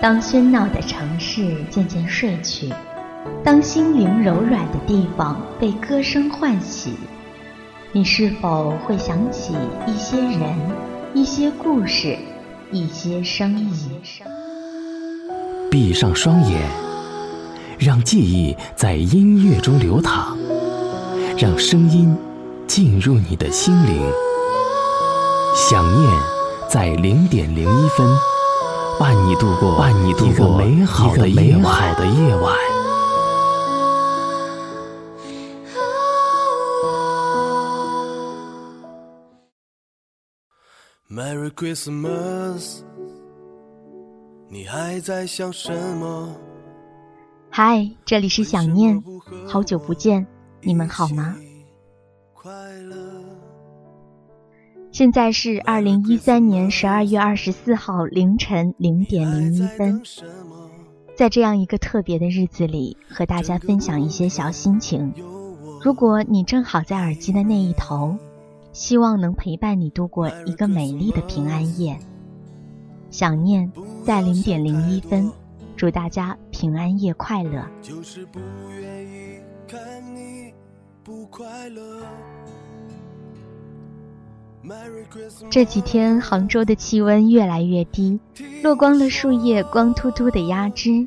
当喧闹的城市渐渐睡去，当心灵柔软的地方被歌声唤起，你是否会想起一些人、一些故事、一些声音？闭上双眼，让记忆在音乐中流淌，让声音进入你的心灵。想念在零点零一分。伴你度过，伴你度过美好的夜晚。Merry Christmas，你还在想什么？嗨，这里是想念，好久不见，你们好吗？快乐。现在是二零一三年十二月二十四号凌晨零点零一分，在这样一个特别的日子里，和大家分享一些小心情。如果你正好在耳机的那一头，希望能陪伴你度过一个美丽的平安夜。想念在零点零一分，祝大家平安夜快乐。就是不愿意看你不快乐。这几天，杭州的气温越来越低，落光了树叶光秃秃的压枝，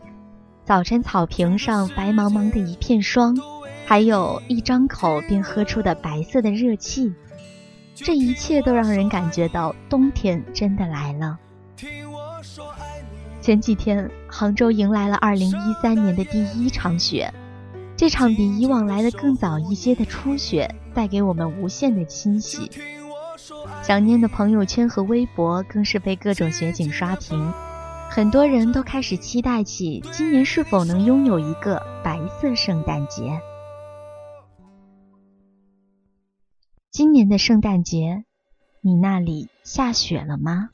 早晨草坪上白茫茫的一片霜，还有一张口便喝出的白色的热气，这一切都让人感觉到冬天真的来了。前几天，杭州迎来了2013年的第一场雪，这场比以往来的更早一些的初雪，带给我们无限的欣喜。想念的朋友圈和微博更是被各种雪景刷屏，很多人都开始期待起今年是否能拥有一个白色圣诞节。今年的圣诞节，你那里下雪了吗？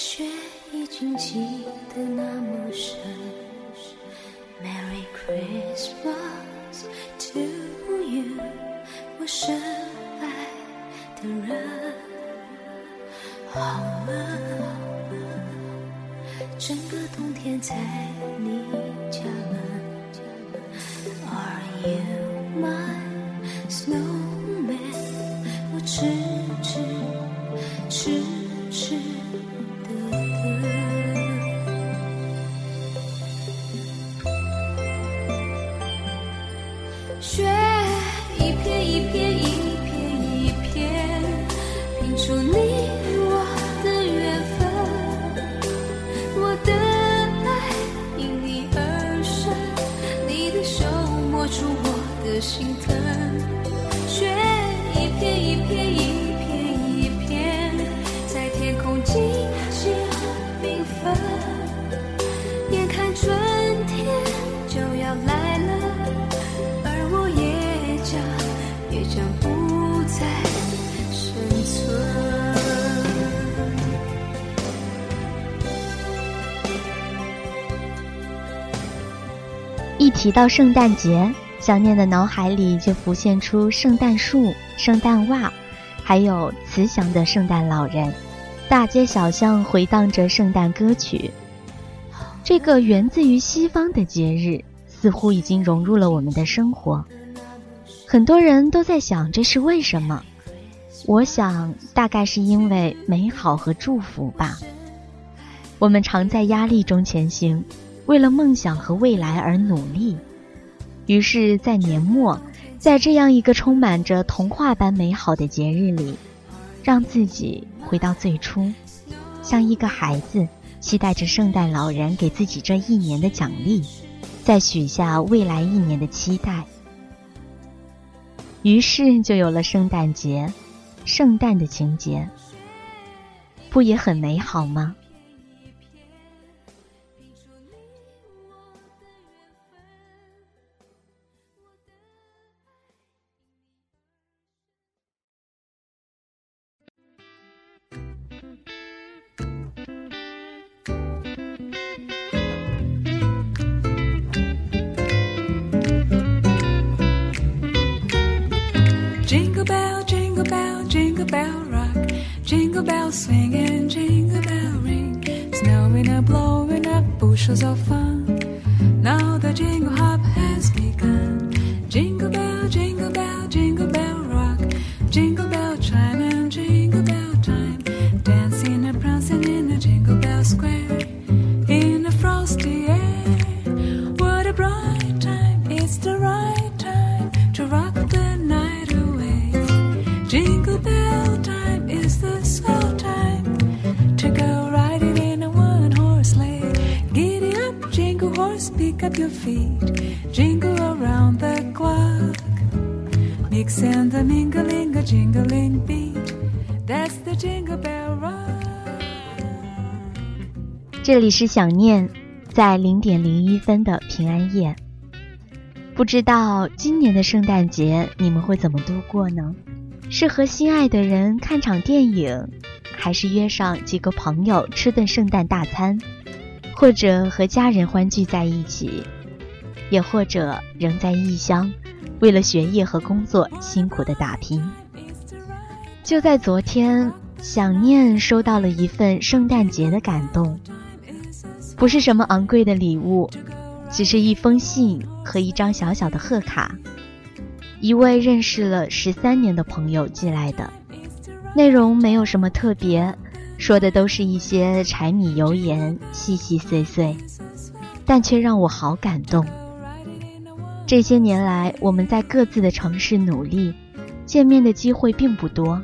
雪已经积得那么深，Merry Christmas to you，我深爱的人。好了，整个冬天在你家门。Are you my snowman？我痴痴痴。一提到圣诞节，想念的脑海里就浮现出圣诞树、圣诞袜，还有慈祥的圣诞老人。大街小巷回荡着圣诞歌曲。这个源自于西方的节日，似乎已经融入了我们的生活。很多人都在想，这是为什么？我想，大概是因为美好和祝福吧。我们常在压力中前行。为了梦想和未来而努力，于是，在年末，在这样一个充满着童话般美好的节日里，让自己回到最初，像一个孩子，期待着圣诞老人给自己这一年的奖励，再许下未来一年的期待。于是，就有了圣诞节，圣诞的情节，不也很美好吗？Bell, jingle bell, jingle bell rock. Jingle bell swing and jingle bell ring. Snowing and blowing up bushels of fun. Your feet. Jingle around the clock. Mix and the mingling, a jingling beat. That's the jingle bell rock. 这里是想念，在零点零一分的平安夜。不知道今年的圣诞节你们会怎么度过呢？是和心爱的人看场电影，还是约上几个朋友吃顿圣诞大餐，或者和家人欢聚在一起，也或者仍在异乡，为了学业和工作辛苦的打拼。就在昨天，想念收到了一份圣诞节的感动。不是什么昂贵的礼物，只是一封信和一张小小的贺卡，一位认识了十三年的朋友寄来的，内容没有什么特别，说的都是一些柴米油盐、细细碎碎，但却让我好感动。这些年来，我们在各自的城市努力，见面的机会并不多，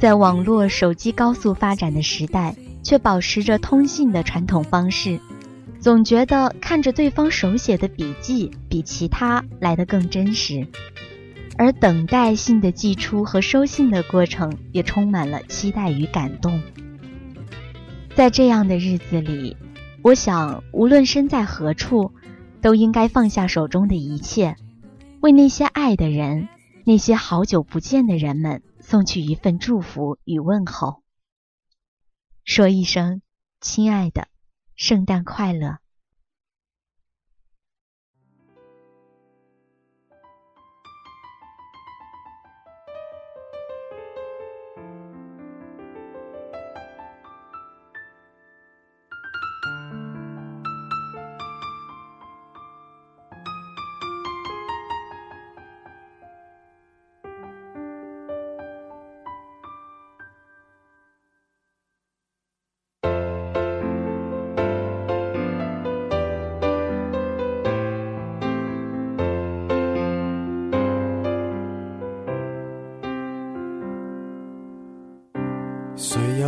在网络、手机高速发展的时代。却保持着通信的传统方式，总觉得看着对方手写的笔记比其他来得更真实，而等待信的寄出和收信的过程也充满了期待与感动。在这样的日子里，我想无论身在何处，都应该放下手中的一切，为那些爱的人、那些好久不见的人们送去一份祝福与问候。说一声，亲爱的，圣诞快乐。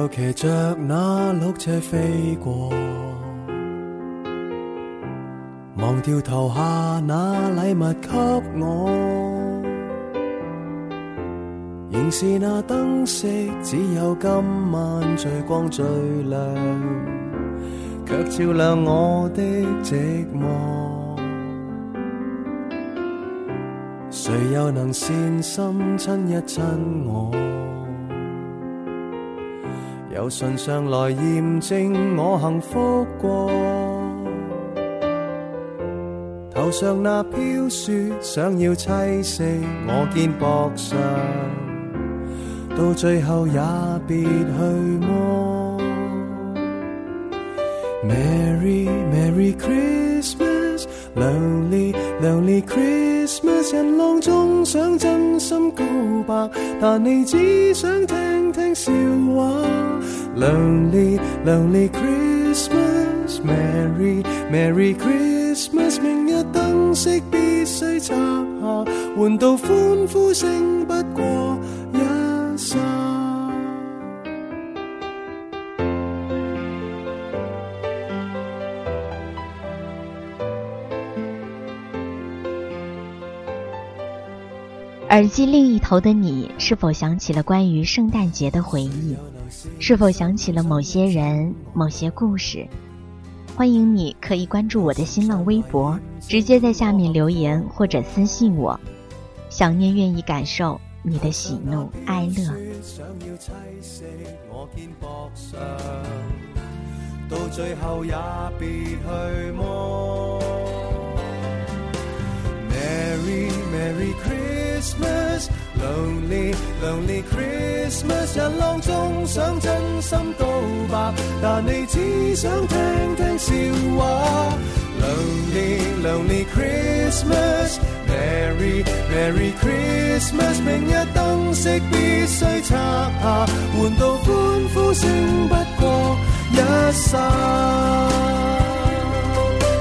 又骑着那鹿车飞过？忘掉投下那礼物给我，仍是那灯饰，只有今晚最光最亮，却照亮我的寂寞。谁又能善心亲一亲我？有唇上来验证我幸福过，头上那飘雪想要栖息我肩膊上，到最后也别去摸。Merry Merry Christmas，Lonely, lonely Christmas，人浪中想真心告白，但你只想听听笑话。Lonely, lonely Christmas，Merry Merry Christmas，明日灯饰必须拆下，换到欢呼声不过一刹。耳机另一头的你，是否想起了关于圣诞节的回忆？是否想起了某些人、某些故事？欢迎你可以关注我的新浪微博，直接在下面留言或者私信我。想念愿意感受你的喜怒哀乐。到最後也別去摸。Merry Merry Christmas，Lonely Lonely Christmas，人浪中想真心告白，但你只想听听笑话。Lonely Lonely Christmas，Merry Merry Christmas，明日灯饰必须拆下，换到欢呼声不过一刹。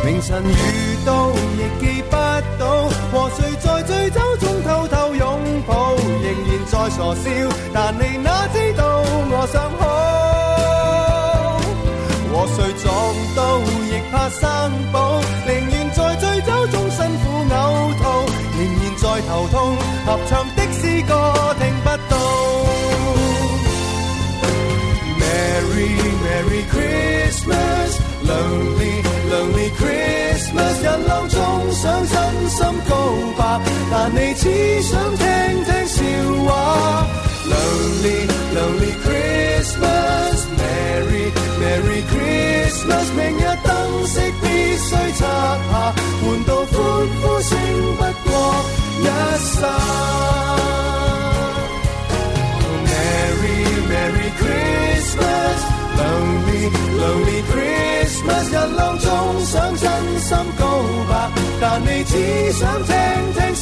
明晨遇到亦记不到，和谁在醉酒中偷偷拥抱，仍然在傻笑，但你哪知道我想好。和谁撞到但你只想听听笑话。Lonely Lonely Christmas，Merry Merry Christmas，明日灯饰必须拆下，换到欢呼声不过一刹。Merry Merry Christmas，Lonely Lonely Christmas，人浪中想真心告白，但你只想聽聽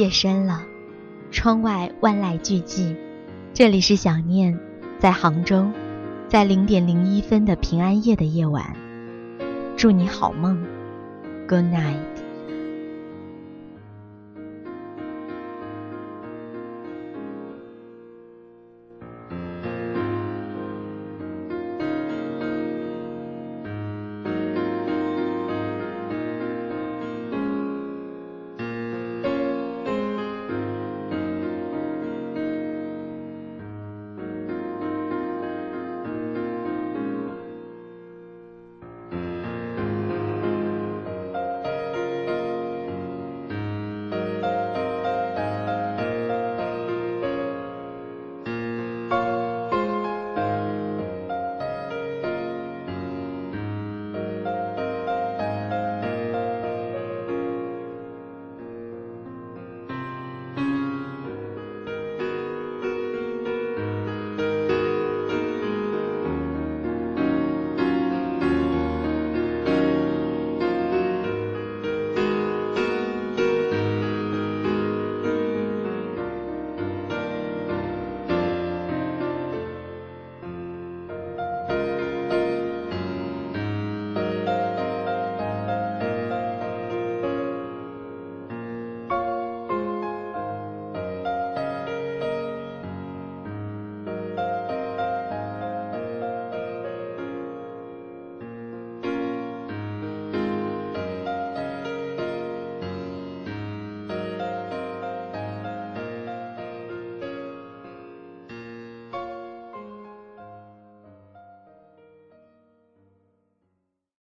夜深了，窗外万籁俱寂。这里是想念，在杭州，在零点零一分的平安夜的夜晚，祝你好梦，Good night。